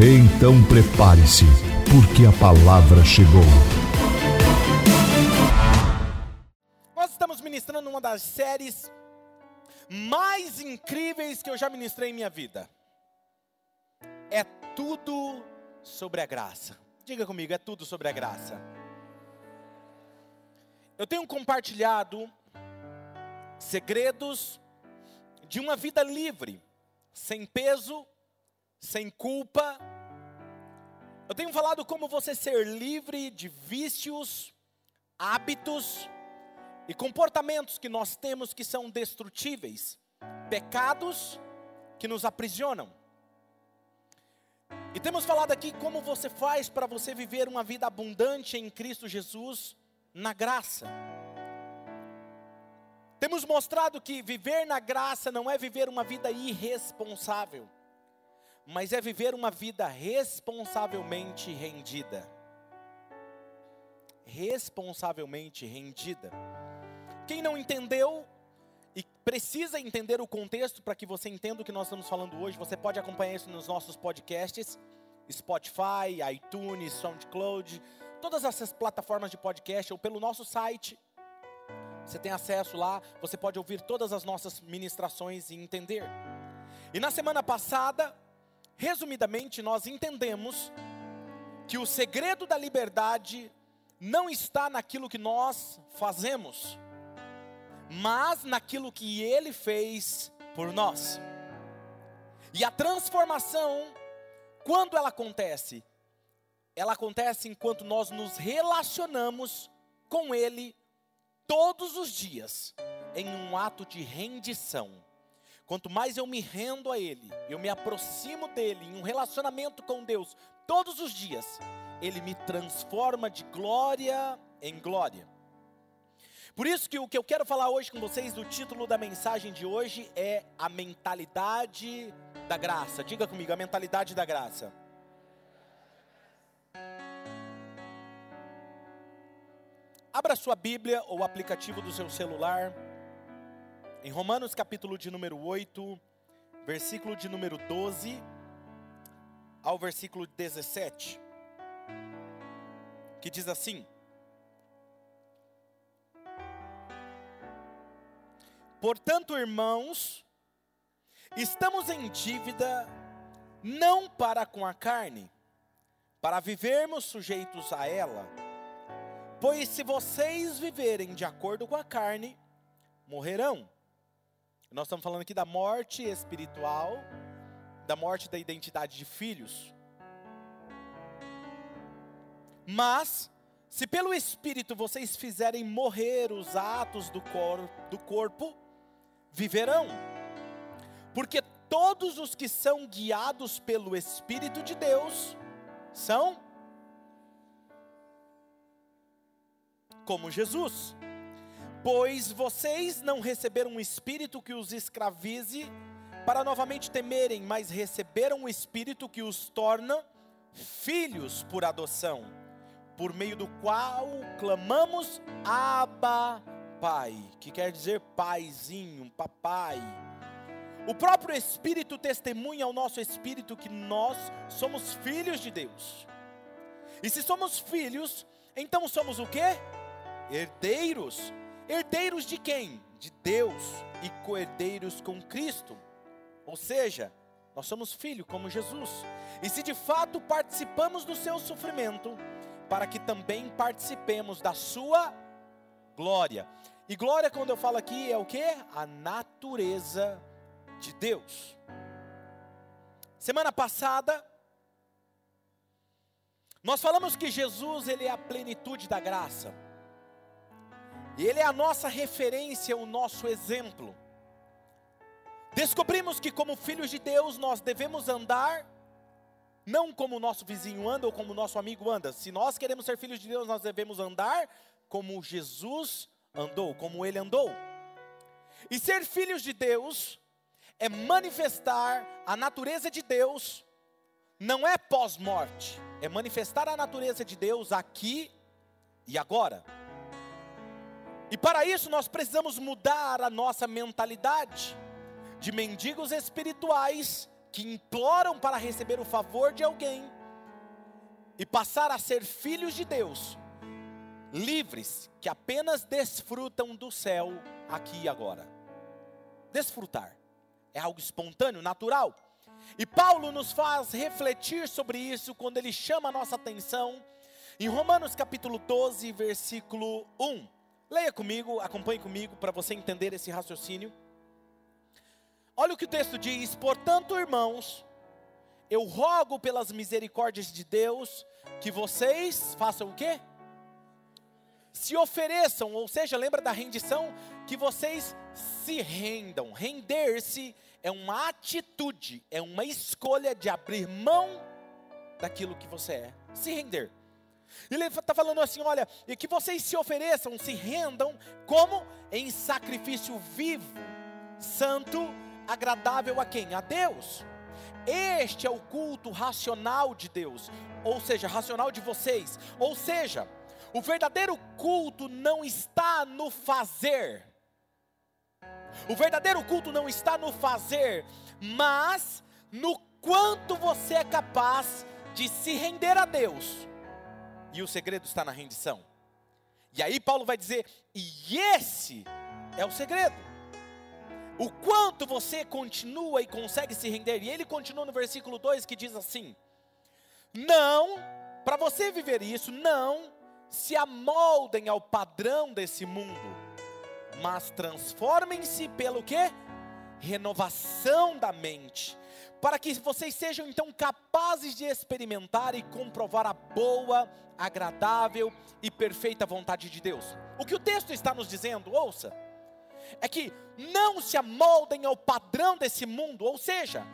Então prepare-se, porque a palavra chegou. Nós estamos ministrando uma das séries mais incríveis que eu já ministrei em minha vida. É tudo sobre a graça. Diga comigo, é tudo sobre a graça. Eu tenho compartilhado segredos de uma vida livre, sem peso, sem culpa. Eu tenho falado como você ser livre de vícios, hábitos e comportamentos que nós temos que são destrutíveis, pecados que nos aprisionam. E temos falado aqui como você faz para você viver uma vida abundante em Cristo Jesus, na graça. Temos mostrado que viver na graça não é viver uma vida irresponsável, mas é viver uma vida responsavelmente rendida. Responsavelmente rendida. Quem não entendeu, e precisa entender o contexto para que você entenda o que nós estamos falando hoje. Você pode acompanhar isso nos nossos podcasts, Spotify, iTunes, SoundCloud, todas essas plataformas de podcast ou pelo nosso site. Você tem acesso lá, você pode ouvir todas as nossas ministrações e entender. E na semana passada, resumidamente, nós entendemos que o segredo da liberdade não está naquilo que nós fazemos mas naquilo que Ele fez por nós. E a transformação, quando ela acontece? Ela acontece enquanto nós nos relacionamos com Ele todos os dias, em um ato de rendição. Quanto mais eu me rendo a Ele, eu me aproximo dEle, em um relacionamento com Deus, todos os dias, Ele me transforma de glória em glória. Por isso que o que eu quero falar hoje com vocês, o título da mensagem de hoje é a mentalidade da graça. Diga comigo, a mentalidade da graça. Abra sua Bíblia ou o aplicativo do seu celular. Em Romanos capítulo de número 8, versículo de número 12 ao versículo 17. Que diz assim: Portanto, irmãos, estamos em dívida não para com a carne, para vivermos sujeitos a ela. Pois se vocês viverem de acordo com a carne, morrerão. Nós estamos falando aqui da morte espiritual, da morte da identidade de filhos. Mas, se pelo Espírito vocês fizerem morrer os atos do, cor, do corpo, viverão. Porque todos os que são guiados pelo Espírito de Deus são como Jesus. Pois vocês não receberam um espírito que os escravize para novamente temerem, mas receberam um espírito que os torna filhos por adoção, por meio do qual clamamos Abba Pai, que quer dizer paizinho, papai. O próprio Espírito testemunha ao nosso espírito que nós somos filhos de Deus. E se somos filhos, então somos o quê? Herdeiros. Herdeiros de quem? De Deus e coerdeiros com Cristo. Ou seja, nós somos filhos como Jesus. E se de fato participamos do seu sofrimento, para que também participemos da sua glória. E glória, quando eu falo aqui, é o que? A natureza de Deus. Semana passada, nós falamos que Jesus, ele é a plenitude da graça. E ele é a nossa referência, o nosso exemplo. Descobrimos que como filhos de Deus nós devemos andar não como o nosso vizinho anda ou como o nosso amigo anda. Se nós queremos ser filhos de Deus, nós devemos andar como Jesus andou, como ele andou. E ser filhos de Deus é manifestar a natureza de Deus, não é pós-morte, é manifestar a natureza de Deus aqui e agora. E para isso nós precisamos mudar a nossa mentalidade de mendigos espirituais que imploram para receber o favor de alguém e passar a ser filhos de Deus, livres, que apenas desfrutam do céu aqui e agora. Desfrutar é algo espontâneo, natural. E Paulo nos faz refletir sobre isso quando ele chama a nossa atenção em Romanos capítulo 12, versículo 1. Leia comigo, acompanhe comigo para você entender esse raciocínio. Olha o que o texto diz: Portanto, irmãos, eu rogo pelas misericórdias de Deus que vocês façam o quê? Se ofereçam, ou seja, lembra da rendição? Que vocês se rendam. Render-se é uma atitude, é uma escolha de abrir mão daquilo que você é. Se render. Ele está falando assim: olha, e que vocês se ofereçam, se rendam, como? Em sacrifício vivo, santo agradável a quem? A Deus. Este é o culto racional de Deus, ou seja, racional de vocês. Ou seja, o verdadeiro culto não está no fazer. O verdadeiro culto não está no fazer, mas no quanto você é capaz de se render a Deus. E o segredo está na rendição. E aí Paulo vai dizer: e esse é o segredo o quanto você continua e consegue se render. E ele continua no versículo 2 que diz assim: Não, para você viver isso, não se amoldem ao padrão desse mundo, mas transformem-se pelo que? Renovação da mente, para que vocês sejam então capazes de experimentar e comprovar a boa, agradável e perfeita vontade de Deus. O que o texto está nos dizendo, ouça é que não se amoldem ao padrão desse mundo, ou seja,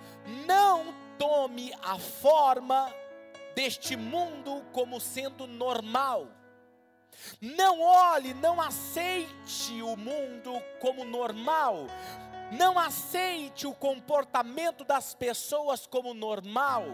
não tome a forma deste mundo como sendo normal. Não olhe, não aceite o mundo como normal. Não aceite o comportamento das pessoas como normal.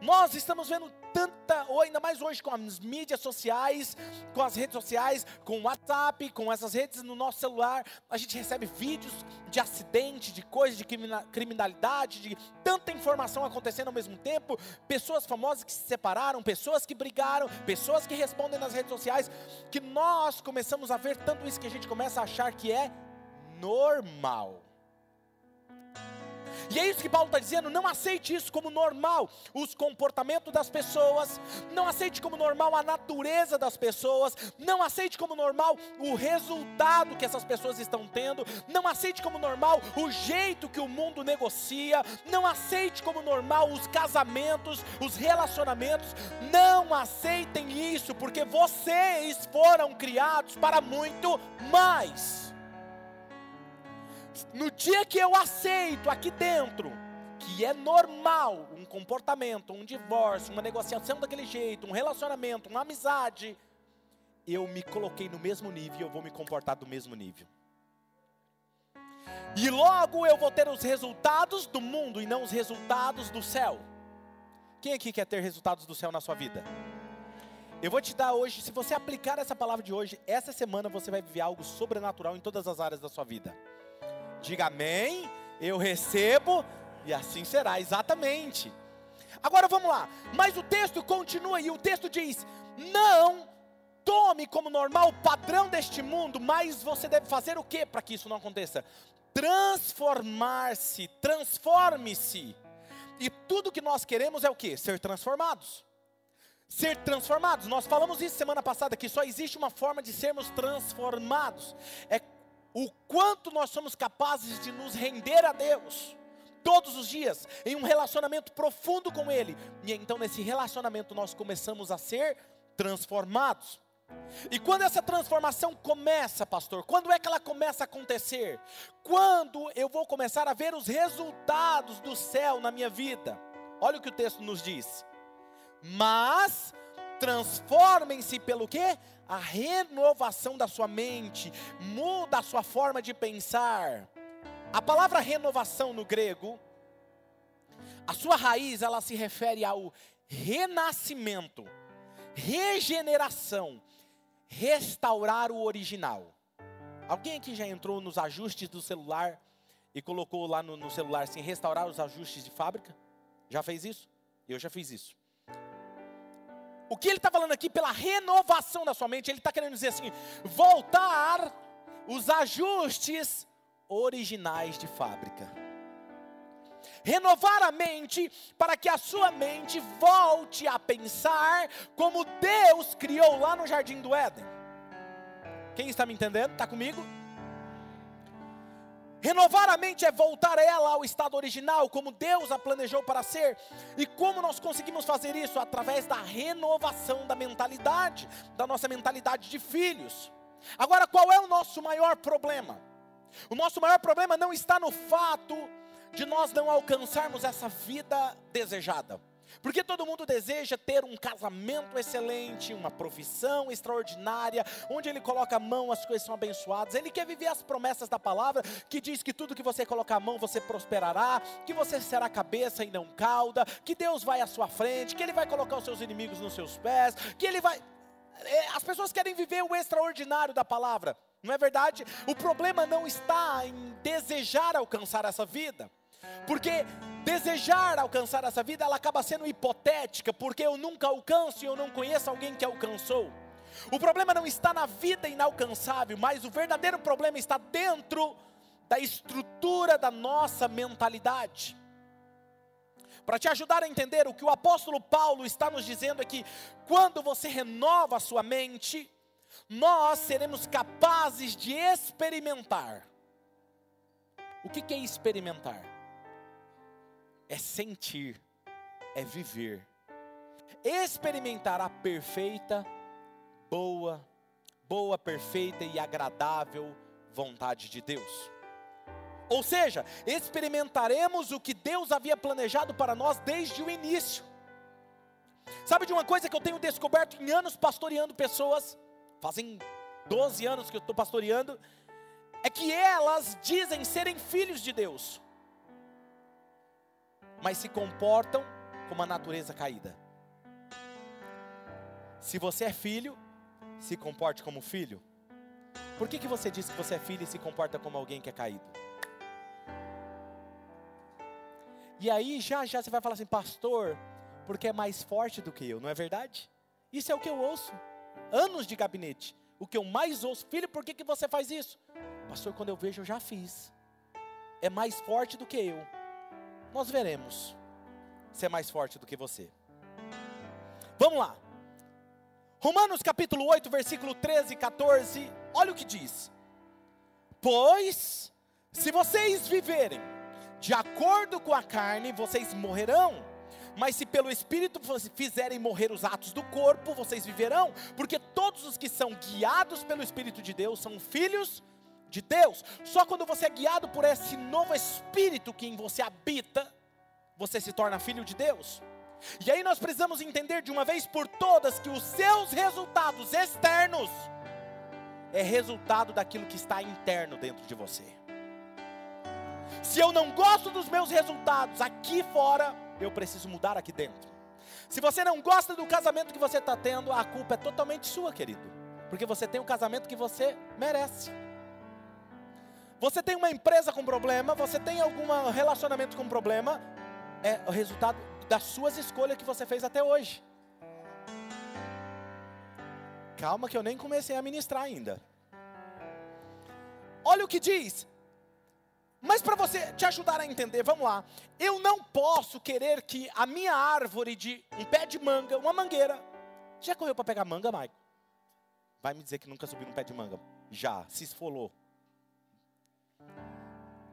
Nós estamos vendo tanta, ou ainda mais hoje com as mídias sociais, com as redes sociais, com o WhatsApp, com essas redes no nosso celular, a gente recebe vídeos de acidente, de coisas de criminalidade, de tanta informação acontecendo ao mesmo tempo, pessoas famosas que se separaram, pessoas que brigaram, pessoas que respondem nas redes sociais, que nós começamos a ver tanto isso que a gente começa a achar que é normal. E é isso que Paulo está dizendo: não aceite isso como normal, os comportamentos das pessoas, não aceite como normal a natureza das pessoas, não aceite como normal o resultado que essas pessoas estão tendo, não aceite como normal o jeito que o mundo negocia, não aceite como normal os casamentos, os relacionamentos, não aceitem isso, porque vocês foram criados para muito mais no dia que eu aceito aqui dentro que é normal um comportamento, um divórcio, uma negociação daquele jeito, um relacionamento, uma amizade, eu me coloquei no mesmo nível e eu vou me comportar do mesmo nível. E logo eu vou ter os resultados do mundo e não os resultados do céu. Quem aqui quer ter resultados do céu na sua vida? Eu vou te dar hoje, se você aplicar essa palavra de hoje, essa semana você vai viver algo sobrenatural em todas as áreas da sua vida. Diga amém, eu recebo e assim será, exatamente. Agora vamos lá, mas o texto continua e o texto diz: não tome como normal o padrão deste mundo, mas você deve fazer o que para que isso não aconteça? Transformar-se, transforme-se. E tudo que nós queremos é o que? Ser transformados. Ser transformados. Nós falamos isso semana passada que só existe uma forma de sermos transformados. É o quanto nós somos capazes de nos render a Deus todos os dias em um relacionamento profundo com Ele. E então nesse relacionamento nós começamos a ser transformados. E quando essa transformação começa, pastor, quando é que ela começa a acontecer? Quando eu vou começar a ver os resultados do céu na minha vida? Olha o que o texto nos diz. Mas transformem-se pelo quê? A renovação da sua mente, muda a sua forma de pensar. A palavra renovação no grego, a sua raiz, ela se refere ao renascimento, regeneração, restaurar o original. Alguém aqui já entrou nos ajustes do celular e colocou lá no, no celular assim, restaurar os ajustes de fábrica? Já fez isso? Eu já fiz isso. O que ele está falando aqui pela renovação da sua mente, ele está querendo dizer assim: voltar os ajustes originais de fábrica. Renovar a mente para que a sua mente volte a pensar como Deus criou lá no jardim do Éden. Quem está me entendendo? Está comigo? Renovar a mente é voltar ela ao estado original, como Deus a planejou para ser. E como nós conseguimos fazer isso? Através da renovação da mentalidade, da nossa mentalidade de filhos. Agora, qual é o nosso maior problema? O nosso maior problema não está no fato de nós não alcançarmos essa vida desejada. Porque todo mundo deseja ter um casamento excelente, uma profissão extraordinária, onde ele coloca a mão, as coisas são abençoadas. Ele quer viver as promessas da palavra, que diz que tudo que você colocar a mão você prosperará, que você será cabeça e não cauda, que Deus vai à sua frente, que Ele vai colocar os seus inimigos nos seus pés, que Ele vai. É, as pessoas querem viver o extraordinário da palavra, não é verdade? O problema não está em desejar alcançar essa vida. Porque desejar alcançar essa vida, ela acaba sendo hipotética, porque eu nunca alcanço e eu não conheço alguém que alcançou. O problema não está na vida inalcançável, mas o verdadeiro problema está dentro da estrutura da nossa mentalidade. Para te ajudar a entender o que o apóstolo Paulo está nos dizendo é que quando você renova a sua mente, nós seremos capazes de experimentar. O que, é experimentar? É sentir, é viver, experimentar a perfeita, boa, boa, perfeita e agradável vontade de Deus. Ou seja, experimentaremos o que Deus havia planejado para nós desde o início. Sabe de uma coisa que eu tenho descoberto em anos pastoreando pessoas, fazem 12 anos que eu estou pastoreando, é que elas dizem serem filhos de Deus mas se comportam como a natureza caída. Se você é filho, se comporte como filho. Por que, que você diz que você é filho e se comporta como alguém que é caído? E aí já já você vai falar assim, pastor, porque é mais forte do que eu, não é verdade? Isso é o que eu ouço. Anos de gabinete. O que eu mais ouço, filho, por que, que você faz isso? Pastor, quando eu vejo, eu já fiz. É mais forte do que eu nós veremos ser mais forte do que você. Vamos lá. Romanos capítulo 8, versículo 13 e 14, olha o que diz: Pois, se vocês viverem de acordo com a carne, vocês morrerão. Mas se pelo Espírito fizerem morrer os atos do corpo, vocês viverão, porque todos os que são guiados pelo Espírito de Deus são filhos de Deus. Só quando você é guiado por esse novo espírito que em você habita, você se torna filho de Deus. E aí nós precisamos entender de uma vez por todas que os seus resultados externos é resultado daquilo que está interno dentro de você. Se eu não gosto dos meus resultados aqui fora, eu preciso mudar aqui dentro. Se você não gosta do casamento que você está tendo, a culpa é totalmente sua, querido. Porque você tem o casamento que você merece. Você tem uma empresa com problema, você tem algum relacionamento com problema, é o resultado das suas escolhas que você fez até hoje. Calma que eu nem comecei a ministrar ainda. Olha o que diz. Mas para você te ajudar a entender, vamos lá. Eu não posso querer que a minha árvore de um pé de manga, uma mangueira. Já correu para pegar manga, Maico? Vai me dizer que nunca subiu no pé de manga. Já, se esfolou.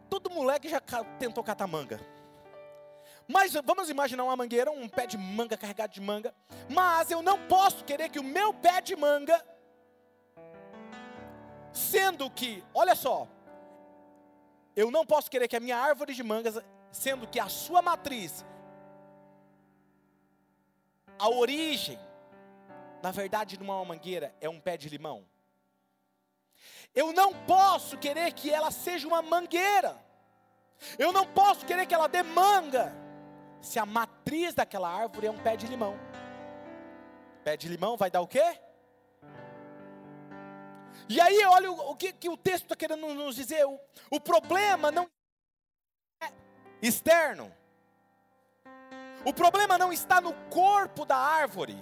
Todo moleque já tentou catar manga. Mas vamos imaginar uma mangueira, um pé de manga carregado de manga. Mas eu não posso querer que o meu pé de manga, sendo que, olha só, eu não posso querer que a minha árvore de mangas, sendo que a sua matriz a origem, na verdade, numa mangueira é um pé de limão. Eu não posso querer que ela seja uma mangueira. Eu não posso querer que ela dê manga. Se a matriz daquela árvore é um pé de limão. Pé de limão vai dar o quê? E aí, olha o, o que, que, o texto está querendo nos dizer. O, o problema não é externo. O problema não está no corpo da árvore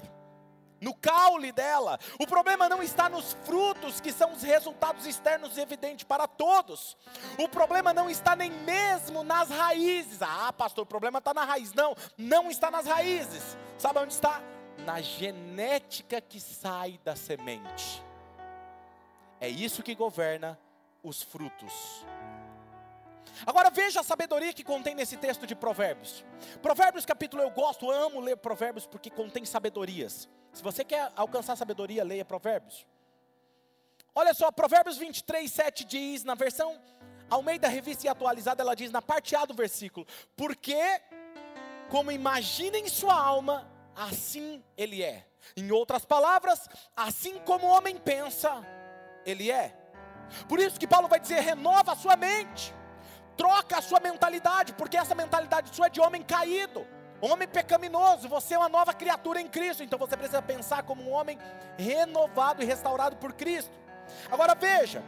no caule dela. O problema não está nos frutos, que são os resultados externos evidentes para todos. O problema não está nem mesmo nas raízes. Ah, pastor, o problema está na raiz. Não, não está nas raízes. Sabe onde está? Na genética que sai da semente. É isso que governa os frutos. Agora veja a sabedoria que contém nesse texto de Provérbios. Provérbios capítulo eu gosto, amo ler Provérbios porque contém sabedorias. Se você quer alcançar sabedoria, leia Provérbios. Olha só, Provérbios 23, 7 diz, na versão Almeida Revista e Atualizada, ela diz na parte A do versículo: Porque, como imagina em sua alma, assim ele é. Em outras palavras, assim como o homem pensa, ele é. Por isso que Paulo vai dizer: renova a sua mente, troca a sua mentalidade, porque essa mentalidade sua é de homem caído. Homem pecaminoso, você é uma nova criatura em Cristo, então você precisa pensar como um homem renovado e restaurado por Cristo. Agora veja,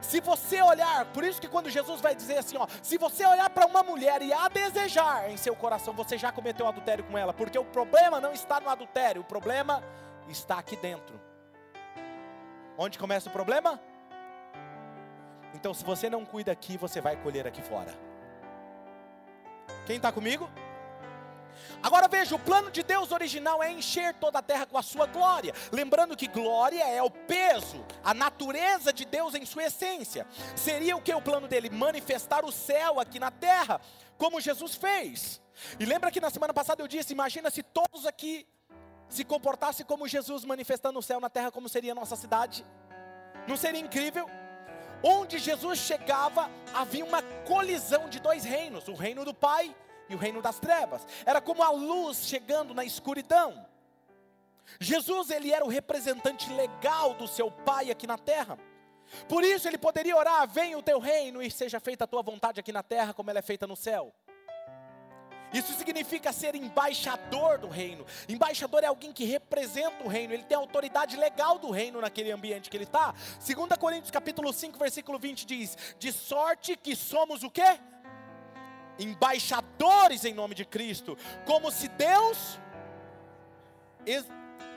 se você olhar, por isso que quando Jesus vai dizer assim, ó, se você olhar para uma mulher e a desejar em seu coração, você já cometeu adultério com ela, porque o problema não está no adultério, o problema está aqui dentro. Onde começa o problema? Então, se você não cuida aqui, você vai colher aqui fora. Quem está comigo? Agora veja, o plano de Deus original é encher toda a terra com a sua glória. Lembrando que glória é o peso, a natureza de Deus em sua essência. Seria o que o plano dele? Manifestar o céu aqui na terra, como Jesus fez. E lembra que na semana passada eu disse: imagina se todos aqui se comportassem como Jesus manifestando o céu na terra, como seria a nossa cidade? Não seria incrível? Onde Jesus chegava, havia uma colisão de dois reinos: o reino do Pai e o reino das trevas. Era como a luz chegando na escuridão. Jesus, ele era o representante legal do seu Pai aqui na terra. Por isso ele poderia orar: venha o teu reino e seja feita a tua vontade aqui na terra, como ela é feita no céu. Isso significa ser embaixador do reino. Embaixador é alguém que representa o reino, ele tem autoridade legal do reino naquele ambiente que ele está. 2 Coríntios capítulo 5, versículo 20 diz: De sorte que somos o quê? embaixadores em nome de Cristo, como se Deus ex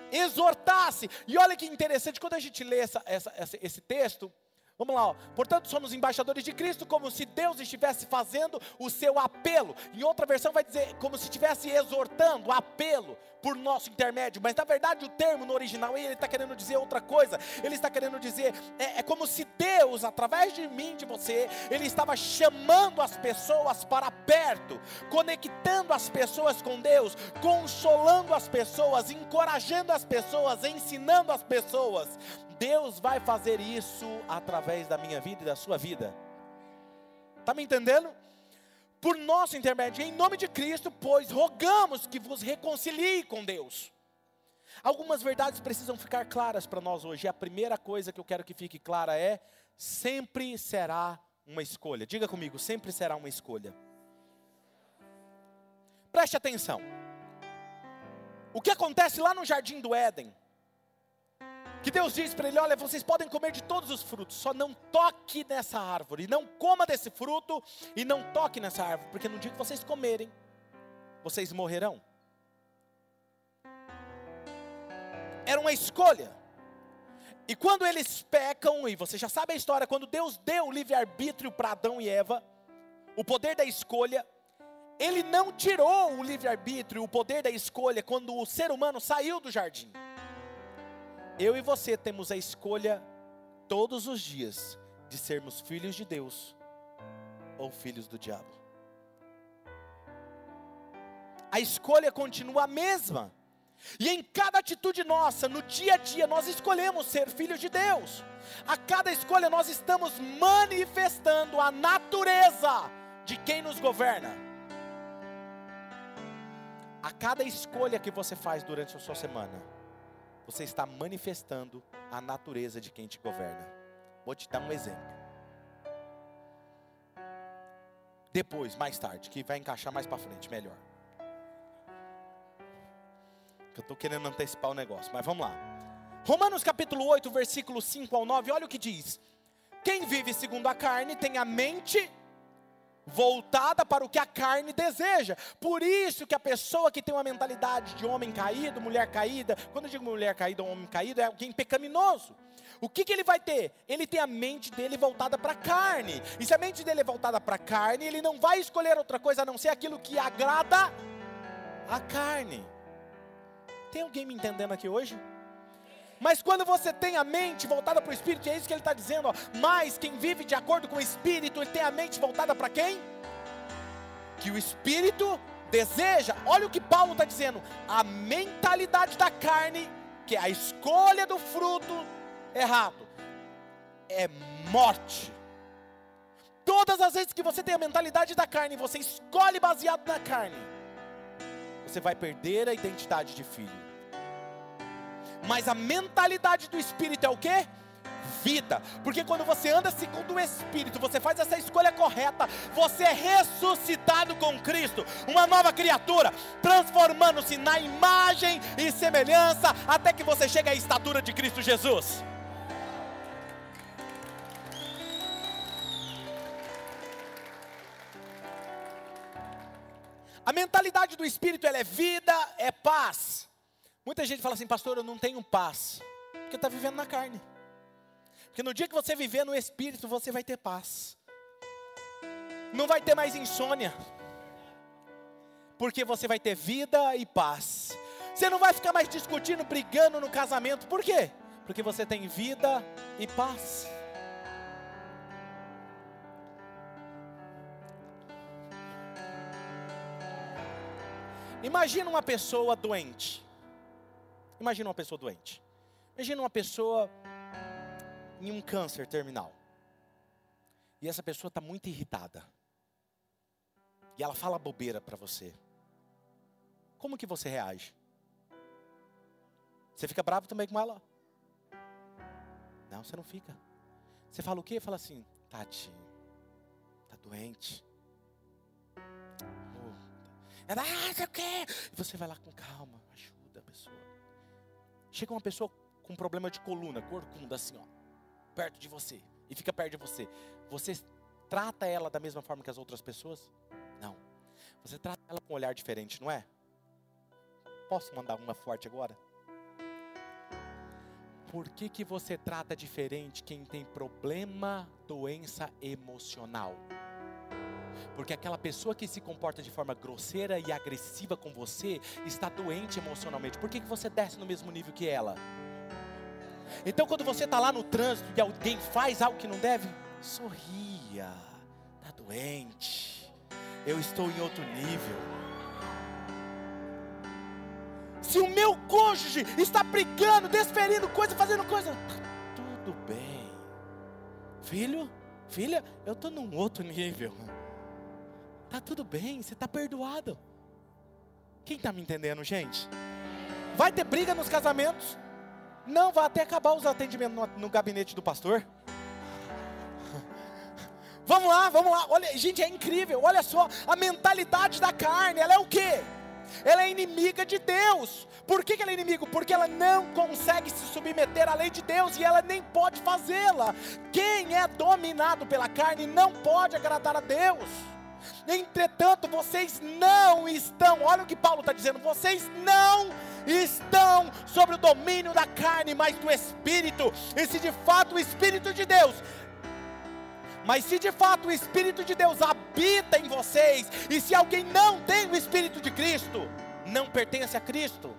exortasse. E olha que interessante, quando a gente lê essa, essa, esse texto, Vamos lá, ó. portanto somos embaixadores de Cristo, como se Deus estivesse fazendo o seu apelo. Em outra versão vai dizer como se estivesse exortando, apelo por nosso intermédio. Mas na verdade o termo no original ele está querendo dizer outra coisa. Ele está querendo dizer é, é como se Deus, através de mim, de você, ele estava chamando as pessoas para perto, conectando as pessoas com Deus, consolando as pessoas, encorajando as pessoas, ensinando as pessoas. Deus vai fazer isso através da minha vida e da sua vida. Está me entendendo? Por nosso intermédio, em nome de Cristo, pois rogamos que vos reconcilie com Deus. Algumas verdades precisam ficar claras para nós hoje. E a primeira coisa que eu quero que fique clara é: sempre será uma escolha. Diga comigo, sempre será uma escolha. Preste atenção. O que acontece lá no jardim do Éden? Que Deus diz para ele: Olha, vocês podem comer de todos os frutos, só não toque nessa árvore, não coma desse fruto e não toque nessa árvore, porque no dia que vocês comerem, vocês morrerão. Era uma escolha. E quando eles pecam, e você já sabe a história, quando Deus deu o livre-arbítrio para Adão e Eva, o poder da escolha, Ele não tirou o livre-arbítrio, o poder da escolha, quando o ser humano saiu do jardim eu e você temos a escolha todos os dias de sermos filhos de Deus ou filhos do diabo. A escolha continua a mesma. E em cada atitude nossa, no dia a dia, nós escolhemos ser filhos de Deus. A cada escolha nós estamos manifestando a natureza de quem nos governa. A cada escolha que você faz durante a sua semana, você está manifestando a natureza de quem te governa. Vou te dar um exemplo. Depois, mais tarde, que vai encaixar mais para frente, melhor. Eu estou querendo antecipar o negócio, mas vamos lá. Romanos capítulo 8, versículo 5 ao 9, olha o que diz. Quem vive segundo a carne tem a mente voltada para o que a carne deseja. Por isso que a pessoa que tem uma mentalidade de homem caído, mulher caída, quando eu digo mulher caída ou homem caído, é alguém pecaminoso. O que, que ele vai ter? Ele tem a mente dele voltada para a carne. E se a mente dele é voltada para a carne, ele não vai escolher outra coisa a não ser aquilo que agrada a carne. Tem alguém me entendendo aqui hoje? Mas quando você tem a mente voltada para o Espírito, é isso que ele está dizendo, ó, mas quem vive de acordo com o Espírito, ele tem a mente voltada para quem? Que o Espírito deseja. Olha o que Paulo está dizendo: a mentalidade da carne, que é a escolha do fruto errado, é morte. Todas as vezes que você tem a mentalidade da carne, você escolhe baseado na carne, você vai perder a identidade de filho. Mas a mentalidade do Espírito é o que? Vida, porque quando você anda segundo o Espírito, você faz essa escolha correta, você é ressuscitado com Cristo, uma nova criatura, transformando-se na imagem e semelhança, até que você chegue à estatura de Cristo Jesus. A mentalidade do Espírito ela é vida, é paz. Muita gente fala assim, pastor, eu não tenho paz, porque está vivendo na carne. Porque no dia que você viver no Espírito, você vai ter paz. Não vai ter mais insônia, porque você vai ter vida e paz. Você não vai ficar mais discutindo, brigando no casamento, por quê? Porque você tem vida e paz. Imagina uma pessoa doente. Imagina uma pessoa doente. Imagina uma pessoa em um câncer terminal. E essa pessoa está muito irritada. E ela fala bobeira para você. Como que você reage? Você fica bravo também com ela? Não, você não fica. Você fala o quê? Fala assim, Tati, tá doente. Ela, ah, sei o quê? E você vai lá com calma, ajuda a pessoa. Chega uma pessoa com problema de coluna, corcunda, assim, ó, perto de você, e fica perto de você. Você trata ela da mesma forma que as outras pessoas? Não. Você trata ela com um olhar diferente, não é? Posso mandar uma forte agora? Por que, que você trata diferente quem tem problema, doença emocional? Porque aquela pessoa que se comporta de forma grosseira e agressiva com você está doente emocionalmente. Por que, que você desce no mesmo nível que ela? Então, quando você está lá no trânsito e alguém faz algo que não deve, sorria. Está doente. Eu estou em outro nível. Se o meu cônjuge está brigando, desferindo coisa, fazendo coisa, tá tudo bem. Filho, filha, eu estou num outro nível. Tá tudo bem, você está perdoado. Quem está me entendendo, gente? Vai ter briga nos casamentos? Não, vai até acabar os atendimentos no, no gabinete do pastor. Vamos lá, vamos lá. Olha, gente, é incrível. Olha só, a mentalidade da carne, ela é o quê? Ela é inimiga de Deus. Por que, que ela é inimigo? Porque ela não consegue se submeter à lei de Deus e ela nem pode fazê-la. Quem é dominado pela carne não pode agradar a Deus. Entretanto, vocês não estão, olha o que Paulo está dizendo, vocês não estão sobre o domínio da carne, mas do Espírito. E se de fato o Espírito de Deus mas se de fato o Espírito de Deus habita em vocês, e se alguém não tem o Espírito de Cristo, não pertence a Cristo.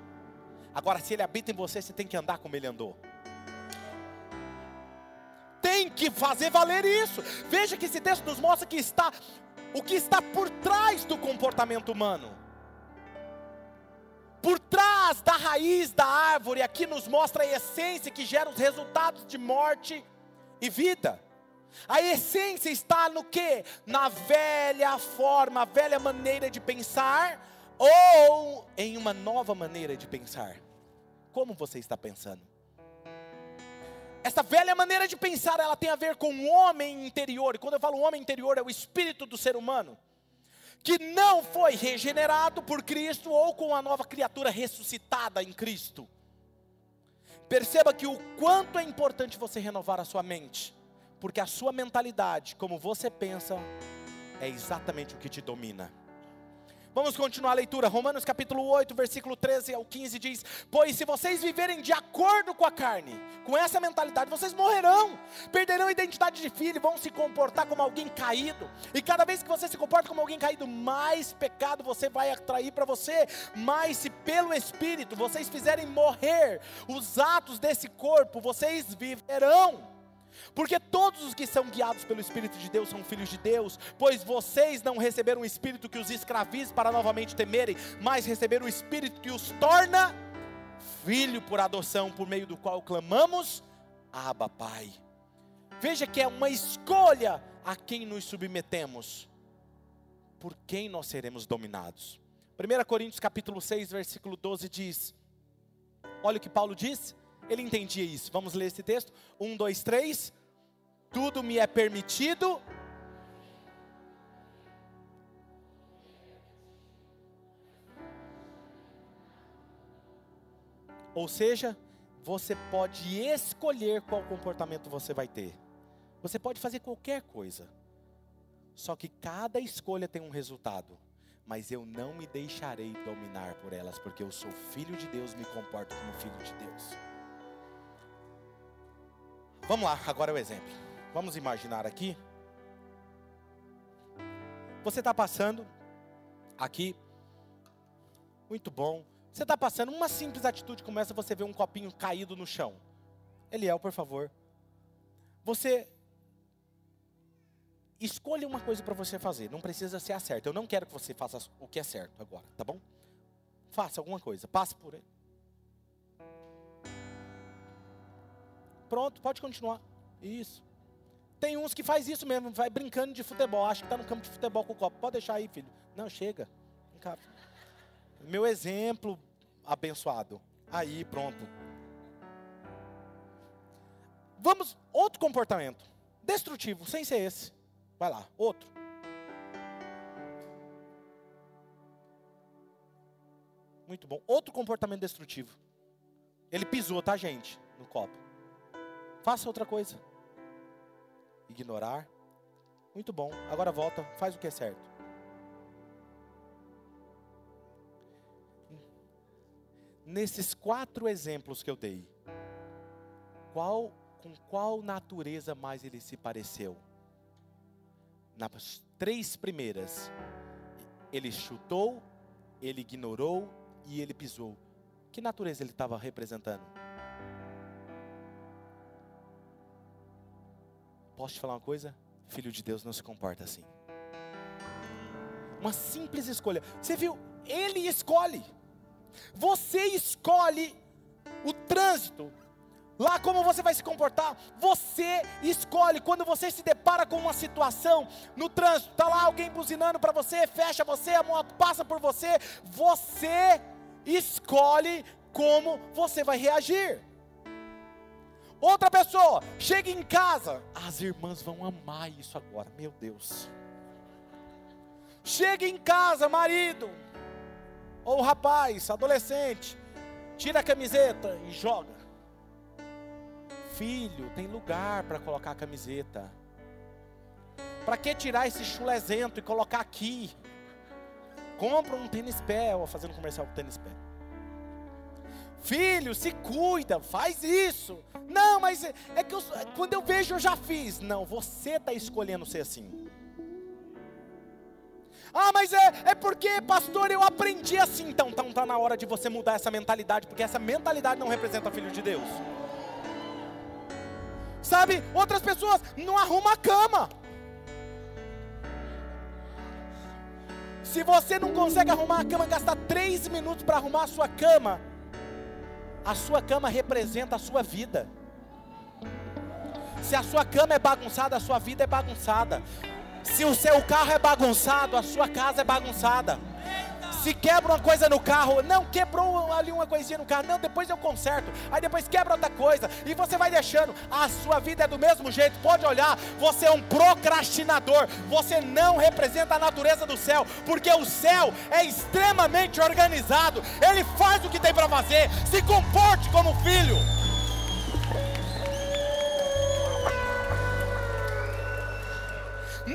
Agora, se ele habita em você, você tem que andar como ele andou. Tem que fazer valer isso. Veja que esse texto nos mostra que está o que está por trás do comportamento humano. Por trás da raiz da árvore, aqui nos mostra a essência que gera os resultados de morte e vida. A essência está no que? Na velha forma, velha maneira de pensar, ou em uma nova maneira de pensar? Como você está pensando? Essa velha maneira de pensar, ela tem a ver com o homem interior. E quando eu falo homem interior, é o espírito do ser humano. Que não foi regenerado por Cristo ou com a nova criatura ressuscitada em Cristo. Perceba que o quanto é importante você renovar a sua mente. Porque a sua mentalidade, como você pensa, é exatamente o que te domina. Vamos continuar a leitura. Romanos capítulo 8, versículo 13 ao 15 diz: Pois se vocês viverem de acordo com a carne, com essa mentalidade, vocês morrerão, perderão a identidade de filho, vão se comportar como alguém caído. E cada vez que você se comporta como alguém caído, mais pecado você vai atrair para você. Mas se pelo Espírito vocês fizerem morrer os atos desse corpo, vocês viverão. Porque todos os que são guiados pelo Espírito de Deus são filhos de Deus, pois vocês não receberam um espírito que os escravize para novamente temerem, mas receberam o espírito que os torna filho por adoção, por meio do qual clamamos: Abba, Pai. Veja que é uma escolha a quem nos submetemos, por quem nós seremos dominados. 1 Coríntios capítulo 6, versículo 12 diz: Olha o que Paulo diz, ele entendia isso. Vamos ler esse texto? Um, dois, três tudo me é permitido. Ou seja, você pode escolher qual comportamento você vai ter. Você pode fazer qualquer coisa. Só que cada escolha tem um resultado. Mas eu não me deixarei dominar por elas, porque eu sou filho de Deus, me comporto como filho de Deus. Vamos lá, agora é o exemplo. Vamos imaginar aqui. Você está passando aqui, muito bom. Você está passando, uma simples atitude começa, você vê um copinho caído no chão. Eliel, por favor. Você escolha uma coisa para você fazer, não precisa ser a certa. Eu não quero que você faça o que é certo agora, tá bom? Faça alguma coisa, passe por ele. Pronto, pode continuar. Isso. Tem uns que faz isso mesmo, vai brincando de futebol, acha que está no campo de futebol com o copo. Pode deixar aí, filho. Não, chega. Meu exemplo abençoado. Aí, pronto. Vamos, outro comportamento. Destrutivo, sem ser esse. Vai lá, outro. Muito bom. Outro comportamento destrutivo. Ele pisou, tá, gente? No copo. Faça outra coisa ignorar. Muito bom. Agora volta, faz o que é certo. Nesses quatro exemplos que eu dei, qual com qual natureza mais ele se pareceu? Nas três primeiras, ele chutou, ele ignorou e ele pisou. Que natureza ele estava representando? Posso te falar uma coisa? Filho de Deus não se comporta assim. Uma simples escolha. Você viu? Ele escolhe. Você escolhe o trânsito. Lá como você vai se comportar, você escolhe quando você se depara com uma situação no trânsito, tá lá alguém buzinando para você, fecha você, a moto passa por você, você escolhe como você vai reagir. Outra pessoa chega em casa, as irmãs vão amar isso agora, meu Deus. Chega em casa, marido, ou rapaz, adolescente, tira a camiseta e joga. Filho, tem lugar para colocar a camiseta. Para que tirar esse chulezento e colocar aqui? Compra um tênis pé, ou fazendo comercial com tênis pé. Filho, se cuida, faz isso. Não, mas é, é que eu, quando eu vejo eu já fiz. Não, você está escolhendo ser assim. Ah, mas é, é porque, pastor, eu aprendi assim. Então, então tá na hora de você mudar essa mentalidade, porque essa mentalidade não representa filho de Deus. Sabe, outras pessoas não arrumam a cama. Se você não consegue arrumar a cama, gastar três minutos para arrumar a sua cama, a sua cama representa a sua vida. Se a sua cama é bagunçada, a sua vida é bagunçada. Se o seu carro é bagunçado, a sua casa é bagunçada. Se quebra uma coisa no carro, não quebrou ali uma coisinha no carro, não, depois eu conserto. Aí depois quebra outra coisa e você vai deixando. A sua vida é do mesmo jeito. Pode olhar, você é um procrastinador. Você não representa a natureza do céu, porque o céu é extremamente organizado. Ele faz o que tem para fazer. Se comporte como filho.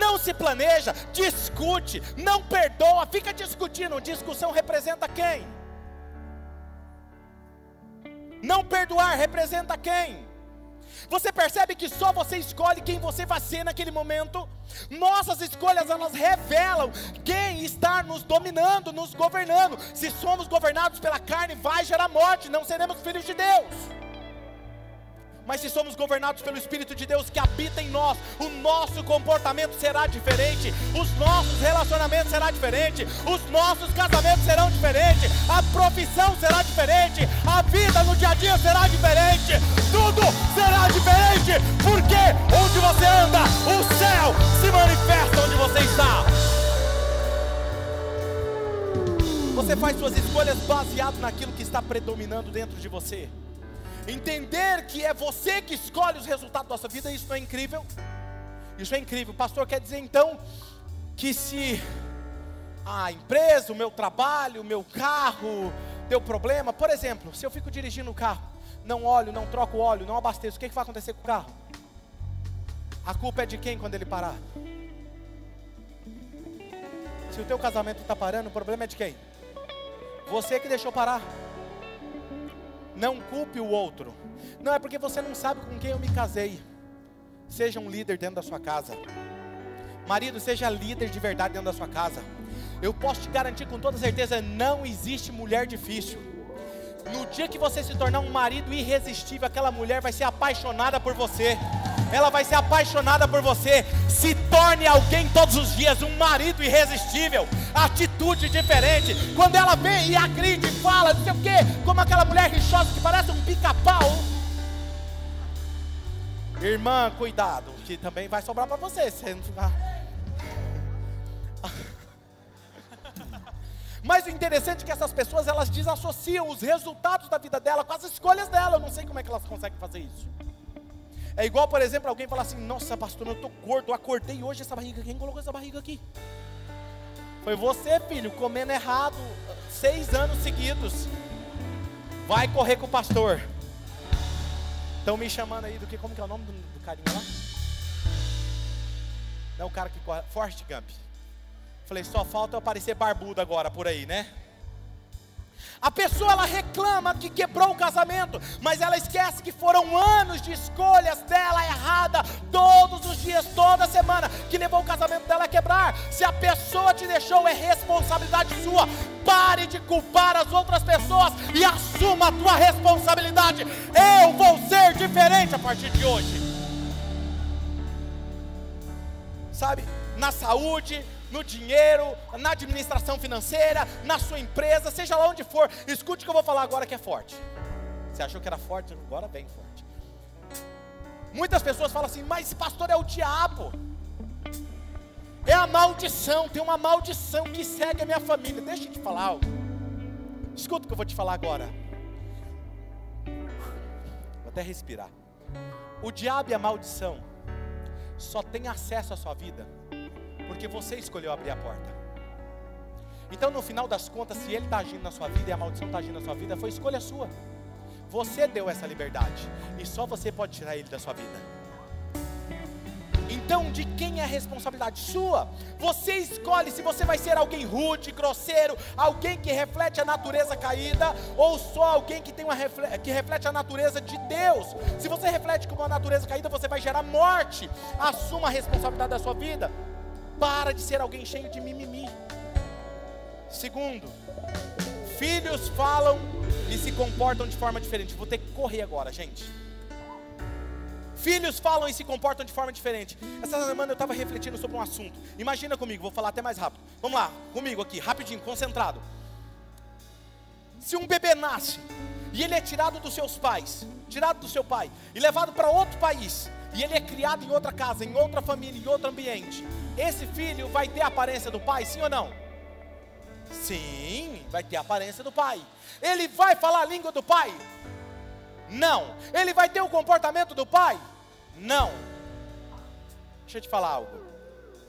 Não se planeja, discute, não perdoa, fica discutindo. Discussão representa quem? Não perdoar representa quem? Você percebe que só você escolhe quem você vai ser naquele momento? Nossas escolhas elas revelam quem está nos dominando, nos governando. Se somos governados pela carne, vai gerar morte, não seremos filhos de Deus. Mas se somos governados pelo Espírito de Deus que habita em nós, o nosso comportamento será diferente, os nossos relacionamentos serão diferentes, os nossos casamentos serão diferentes, a profissão será diferente, a vida no dia a dia será diferente, tudo será diferente, porque onde você anda, o céu se manifesta onde você está. Você faz suas escolhas baseado naquilo que está predominando dentro de você. Entender que é você que escolhe os resultados da sua vida, isso não é incrível? Isso é incrível. O pastor quer dizer então que se a empresa, o meu trabalho, o meu carro deu problema, por exemplo, se eu fico dirigindo o carro, não olho, não troco óleo, não abasteço, o que, que vai acontecer com o carro? A culpa é de quem quando ele parar? Se o teu casamento está parando, o problema é de quem? Você que deixou parar. Não culpe o outro. Não é porque você não sabe com quem eu me casei. Seja um líder dentro da sua casa. Marido, seja líder de verdade dentro da sua casa. Eu posso te garantir com toda certeza: não existe mulher difícil. No dia que você se tornar um marido irresistível, aquela mulher vai ser apaixonada por você. Ela vai ser apaixonada por você. Se torne alguém todos os dias, um marido irresistível, atitude diferente. Quando ela vem e agride, fala, não sei o quê, como aquela mulher rixosa que parece um pica-pau. Irmã, cuidado, que também vai sobrar para você. Você não ficar. Mas o interessante é que essas pessoas elas desassociam os resultados da vida dela com as escolhas dela. Eu não sei como é que elas conseguem fazer isso. É igual, por exemplo, alguém falar assim: Nossa, pastor, eu estou gordo, eu acordei hoje essa barriga. Quem colocou essa barriga aqui? Foi você, filho, comendo errado seis anos seguidos. Vai correr com o pastor. Estão me chamando aí do que? Como que é o nome do, do carinha lá? Não, o cara que corre. Forrest Gump. Falei, só falta eu aparecer barbudo agora por aí, né? A pessoa ela reclama que quebrou o casamento, mas ela esquece que foram anos de escolhas dela errada, todos os dias, toda semana, que levou o casamento dela a quebrar. Se a pessoa te deixou, é responsabilidade sua. Pare de culpar as outras pessoas e assuma a tua responsabilidade. Eu vou ser diferente a partir de hoje. Sabe, na saúde, no dinheiro, na administração financeira, na sua empresa, seja lá onde for. Escute o que eu vou falar agora que é forte. Você achou que era forte? Agora bem forte. Muitas pessoas falam assim, mas esse pastor é o diabo. É a maldição, tem uma maldição que segue a minha família. Deixa eu te falar algo. Escuta o que eu vou te falar agora. Vou até respirar. O diabo e a maldição só tem acesso à sua vida porque você escolheu abrir a porta. Então, no final das contas, se ele está agindo na sua vida e a maldição está agindo na sua vida, foi escolha sua. Você deu essa liberdade e só você pode tirar ele da sua vida. Então, de quem é a responsabilidade? Sua. Você escolhe se você vai ser alguém rude, grosseiro, alguém que reflete a natureza caída, ou só alguém que, tem uma que reflete a natureza de Deus. Se você reflete com uma natureza caída, você vai gerar morte. Assuma a responsabilidade da sua vida. Para de ser alguém cheio de mimimi. Segundo, filhos falam e se comportam de forma diferente. Vou ter que correr agora, gente. Filhos falam e se comportam de forma diferente. Essa semana eu estava refletindo sobre um assunto. Imagina comigo, vou falar até mais rápido. Vamos lá, comigo aqui, rapidinho, concentrado. Se um bebê nasce e ele é tirado dos seus pais, tirado do seu pai e levado para outro país, e ele é criado em outra casa, em outra família, em outro ambiente, esse filho vai ter a aparência do pai, sim ou não? Sim, vai ter a aparência do pai. Ele vai falar a língua do pai? Não. Ele vai ter o comportamento do pai? Não. Deixa eu te falar algo.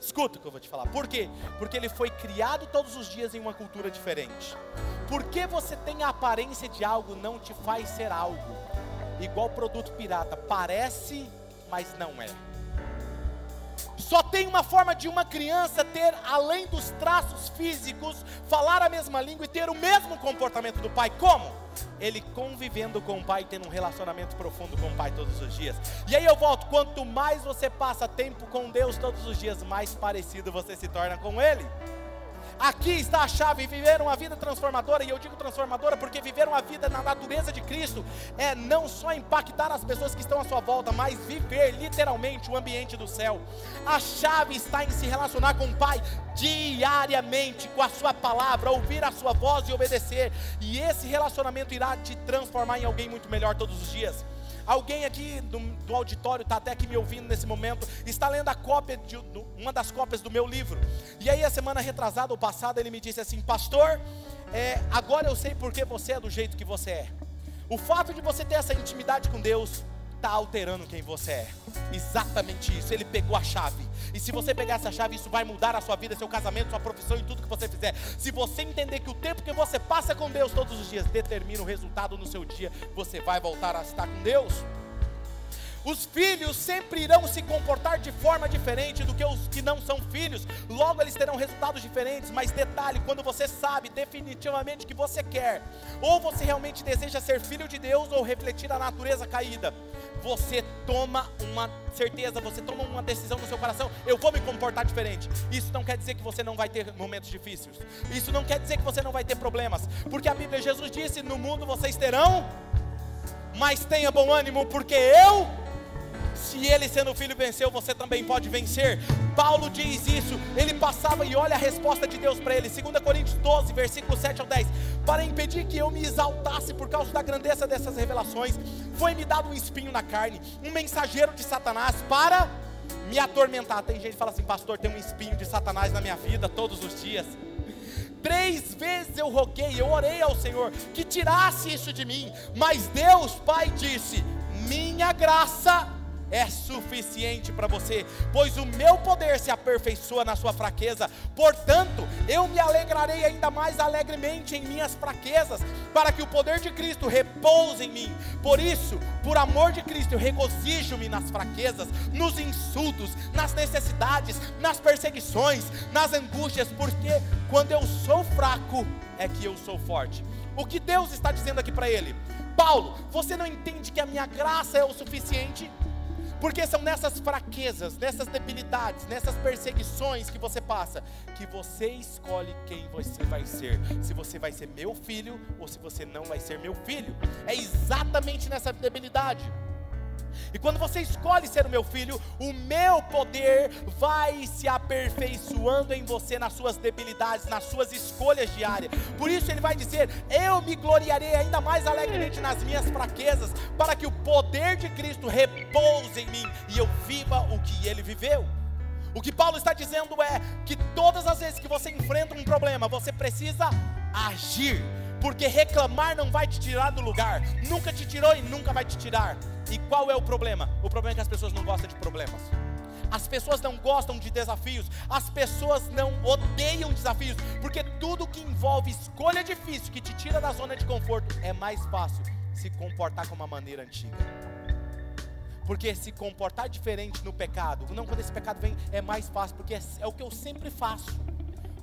Escuta o que eu vou te falar. Por quê? Porque ele foi criado todos os dias em uma cultura diferente. Porque você tem a aparência de algo não te faz ser algo. Igual produto pirata, parece, mas não é. Só tem uma forma de uma criança ter, além dos traços físicos, falar a mesma língua e ter o mesmo comportamento do pai. Como? Ele convivendo com o pai, tendo um relacionamento profundo com o pai todos os dias. E aí eu volto: quanto mais você passa tempo com Deus todos os dias, mais parecido você se torna com Ele. Aqui está a chave: viver uma vida transformadora. E eu digo transformadora porque viver uma vida na natureza de Cristo é não só impactar as pessoas que estão à sua volta, mas viver literalmente o ambiente do céu. A chave está em se relacionar com o Pai diariamente, com a Sua palavra, ouvir a Sua voz e obedecer. E esse relacionamento irá te transformar em alguém muito melhor todos os dias. Alguém aqui do, do auditório está até aqui me ouvindo nesse momento, está lendo a cópia de uma das cópias do meu livro. E aí a semana retrasada ou passada ele me disse assim, pastor, é, agora eu sei porque você é do jeito que você é. O fato de você ter essa intimidade com Deus está alterando quem você é. Exatamente isso. Ele pegou a chave. E se você pegar essa chave, isso vai mudar a sua vida, seu casamento, sua profissão e tudo que você fizer. Se você entender que o tempo que você passa com Deus todos os dias determina o resultado no seu dia, você vai voltar a estar com Deus. Os filhos sempre irão se comportar de forma diferente do que os que não são filhos. Logo eles terão resultados diferentes, mas detalhe, quando você sabe definitivamente que você quer, ou você realmente deseja ser filho de Deus ou refletir a natureza caída, você toma uma certeza, você toma uma decisão no seu coração, eu vou me comportar diferente. Isso não quer dizer que você não vai ter momentos difíceis. Isso não quer dizer que você não vai ter problemas, porque a Bíblia Jesus disse: "No mundo vocês terão, mas tenha bom ânimo, porque eu se ele sendo filho venceu, você também pode vencer. Paulo diz isso, ele passava e olha a resposta de Deus para ele, 2 Coríntios 12, versículo 7 ao 10. Para impedir que eu me exaltasse por causa da grandeza dessas revelações, foi-me dado um espinho na carne, um mensageiro de Satanás para me atormentar. Tem gente que fala assim, pastor, tem um espinho de Satanás na minha vida todos os dias. Três vezes eu roguei, eu orei ao Senhor que tirasse isso de mim, mas Deus, Pai, disse: Minha graça é suficiente para você, pois o meu poder se aperfeiçoa na sua fraqueza. Portanto, eu me alegrarei ainda mais alegremente em minhas fraquezas, para que o poder de Cristo repouse em mim. Por isso, por amor de Cristo, eu regozijo-me nas fraquezas, nos insultos, nas necessidades, nas perseguições, nas angústias, porque quando eu sou fraco, é que eu sou forte. O que Deus está dizendo aqui para ele? Paulo, você não entende que a minha graça é o suficiente? Porque são nessas fraquezas, nessas debilidades, nessas perseguições que você passa, que você escolhe quem você vai ser. Se você vai ser meu filho ou se você não vai ser meu filho. É exatamente nessa debilidade. E quando você escolhe ser o meu filho, o meu poder vai se aperfeiçoando em você nas suas debilidades, nas suas escolhas diárias. Por isso ele vai dizer: Eu me gloriarei ainda mais alegremente nas minhas fraquezas, para que o poder de Cristo repouse em mim e eu viva o que ele viveu. O que Paulo está dizendo é que todas as vezes que você enfrenta um problema, você precisa agir porque reclamar não vai te tirar do lugar, nunca te tirou e nunca vai te tirar. E qual é o problema? O problema é que as pessoas não gostam de problemas. As pessoas não gostam de desafios, as pessoas não odeiam desafios, porque tudo que envolve escolha difícil, que te tira da zona de conforto, é mais fácil se comportar como uma maneira antiga. Porque se comportar diferente no pecado, não quando esse pecado vem, é mais fácil, porque é, é o que eu sempre faço.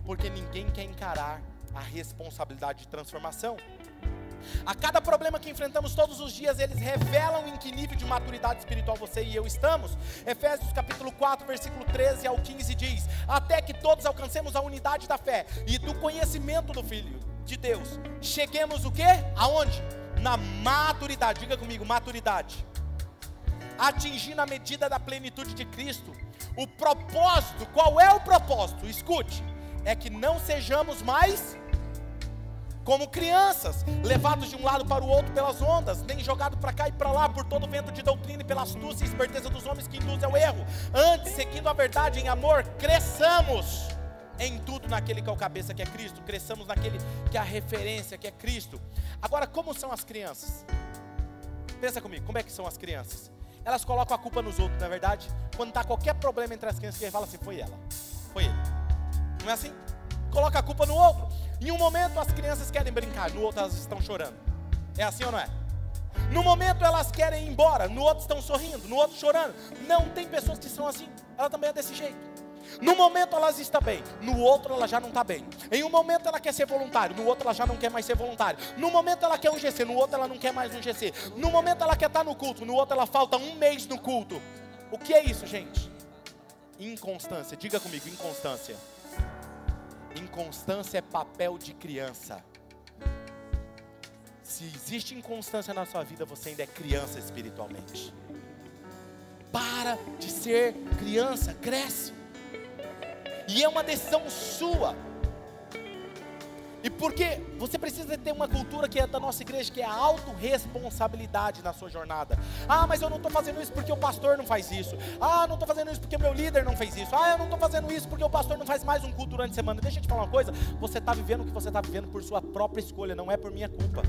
Porque ninguém quer encarar a responsabilidade de transformação. A cada problema que enfrentamos todos os dias, eles revelam em que nível de maturidade espiritual você e eu estamos. Efésios capítulo 4, versículo 13 ao 15 diz: Até que todos alcancemos a unidade da fé e do conhecimento do Filho de Deus. Cheguemos o quê? Aonde? Na maturidade. Diga comigo, maturidade. Atingindo a medida da plenitude de Cristo. O propósito, qual é o propósito? Escute, é que não sejamos mais como crianças, levados de um lado para o outro pelas ondas, nem jogados para cá e para lá por todo vento de doutrina e pela astúcia e esperteza dos homens que induzem ao erro. Antes, seguindo a verdade em amor, cresçamos em tudo naquele que é o cabeça, que é Cristo, cresçamos naquele que é a referência, que é Cristo. Agora, como são as crianças? Pensa comigo, como é que são as crianças? Elas colocam a culpa nos outros, não é verdade? Quando está qualquer problema entre as crianças, ele fala assim: foi ela, foi ele. Não é assim? Coloca a culpa no outro. Em um momento as crianças querem brincar, no outro elas estão chorando. É assim ou não é? No momento elas querem ir embora, no outro estão sorrindo, no outro chorando. Não tem pessoas que são assim. Ela também é desse jeito. No momento ela está bem, no outro ela já não está bem. Em um momento ela quer ser voluntário, no outro ela já não quer mais ser voluntário. No momento ela quer um GC, no outro ela não quer mais um GC. No momento ela quer estar no culto, no outro ela falta um mês no culto. O que é isso, gente? Inconstância. Diga comigo, inconstância. Inconstância é papel de criança. Se existe inconstância na sua vida, você ainda é criança espiritualmente. Para de ser criança, cresce. E é uma decisão sua. E porque você precisa ter uma cultura que é da nossa igreja, que é a autorresponsabilidade na sua jornada. Ah, mas eu não estou fazendo isso porque o pastor não faz isso. Ah, não estou fazendo isso porque o meu líder não fez isso. Ah, eu não estou fazendo isso porque o pastor não faz mais um culto durante a semana. Deixa eu te falar uma coisa: você está vivendo o que você está vivendo por sua própria escolha, não é por minha culpa.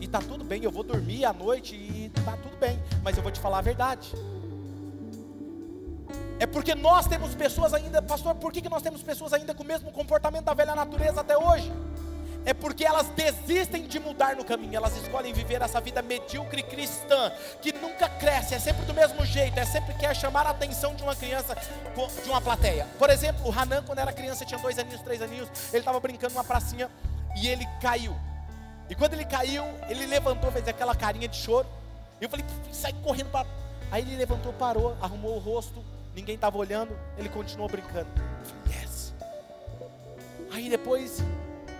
E está tudo bem, eu vou dormir à noite e está tudo bem, mas eu vou te falar a verdade. É porque nós temos pessoas ainda, pastor, por que, que nós temos pessoas ainda com o mesmo comportamento da velha natureza até hoje? É porque elas desistem de mudar no caminho, elas escolhem viver essa vida medíocre cristã, que nunca cresce, é sempre do mesmo jeito, é sempre quer chamar a atenção de uma criança, de uma plateia. Por exemplo, o Hanan, quando era criança, tinha dois aninhos, três aninhos, ele estava brincando numa pracinha e ele caiu. E quando ele caiu, ele levantou, fez aquela carinha de choro. E eu falei, sai correndo para. Aí ele levantou, parou, arrumou o rosto, ninguém estava olhando, ele continuou brincando. Eu falei, yes. Aí depois,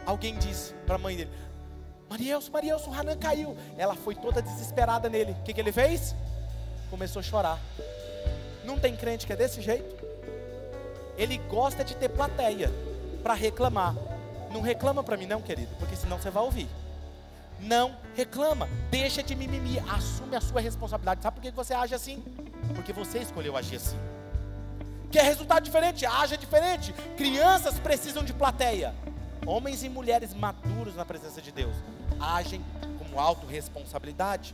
alguém disse para a mãe dele: Marielson, Marielson, o Hanan caiu. Ela foi toda desesperada nele. O que, que ele fez? Começou a chorar. Não tem crente que é desse jeito? Ele gosta de ter plateia para reclamar. Não reclama para mim, não, querido, porque senão você vai ouvir. Não reclama, deixa de mimimi, assume a sua responsabilidade. Sabe por que você age assim? Porque você escolheu agir assim. Quer resultado diferente? Haja diferente. Crianças precisam de plateia. Homens e mulheres maduros na presença de Deus agem como autorresponsabilidade.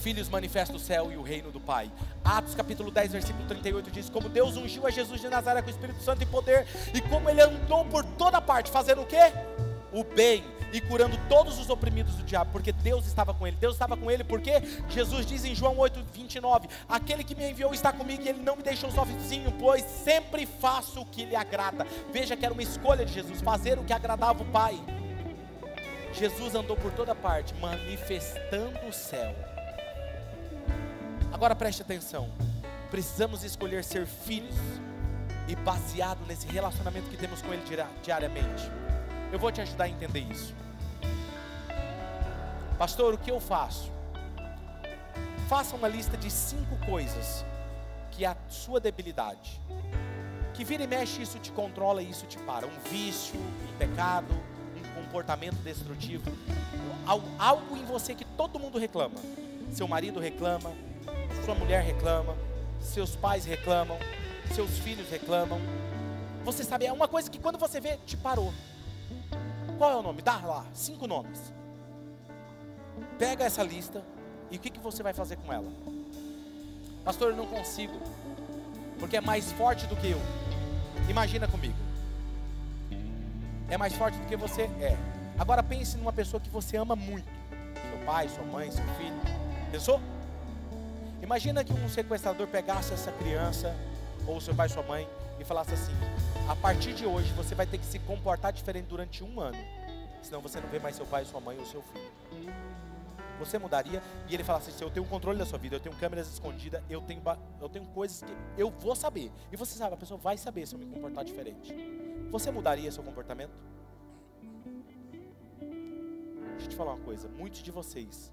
Filhos manifestam o céu e o reino do Pai. Atos capítulo 10, versículo 38 diz: Como Deus ungiu a Jesus de Nazaré com o Espírito Santo e poder, e como ele andou por toda parte, fazendo o quê? O bem e curando todos os oprimidos do diabo, porque Deus estava com ele. Deus estava com ele porque Jesus diz em João 8, 29: Aquele que me enviou está comigo e ele não me deixou sozinho, pois sempre faço o que lhe agrada. Veja que era uma escolha de Jesus, fazer o que agradava o Pai. Jesus andou por toda parte, manifestando o céu. Agora preste atenção. Precisamos escolher ser filhos e baseado nesse relacionamento que temos com Ele diariamente. Eu vou te ajudar a entender isso. Pastor, o que eu faço? Faça uma lista de cinco coisas que é a sua debilidade. Que vira e mexe, isso te controla e isso te para. Um vício, um pecado, um comportamento destrutivo. Algo em você que todo mundo reclama. Seu marido reclama, sua mulher reclama, seus pais reclamam, seus filhos reclamam. Você sabe, é uma coisa que quando você vê, te parou. Qual é o nome? Dá lá, cinco nomes. Pega essa lista e o que, que você vai fazer com ela? Pastor, eu não consigo, porque é mais forte do que eu. Imagina comigo. É mais forte do que você é. Agora pense numa pessoa que você ama muito. Seu pai, sua mãe, seu filho. Pensou? Imagina que um sequestrador pegasse essa criança, ou seu pai, sua mãe, e falasse assim: a partir de hoje você vai ter que se comportar diferente durante um ano. Senão você não vê mais seu pai, sua mãe ou seu filho. Você mudaria e ele falasse assim: Eu tenho controle da sua vida, eu tenho câmeras escondidas, eu tenho, eu tenho coisas que eu vou saber. E você sabe, a pessoa vai saber se eu me comportar diferente. Você mudaria seu comportamento? Deixa eu te falar uma coisa: muitos de vocês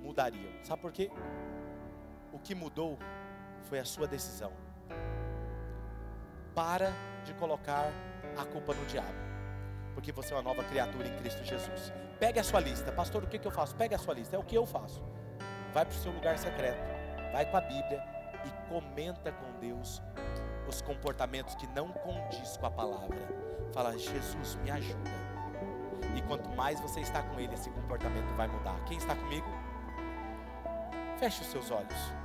mudariam. Sabe por quê? O que mudou foi a sua decisão. Para de colocar a culpa no diabo. Porque você é uma nova criatura em Cristo Jesus. Pegue a sua lista. Pastor, o que, que eu faço? Pegue a sua lista. É o que eu faço. Vai para o seu lugar secreto. Vai com a Bíblia e comenta com Deus os comportamentos que não condiz com a palavra. Fala, Jesus, me ajuda. E quanto mais você está com Ele, esse comportamento vai mudar. Quem está comigo? Feche os seus olhos.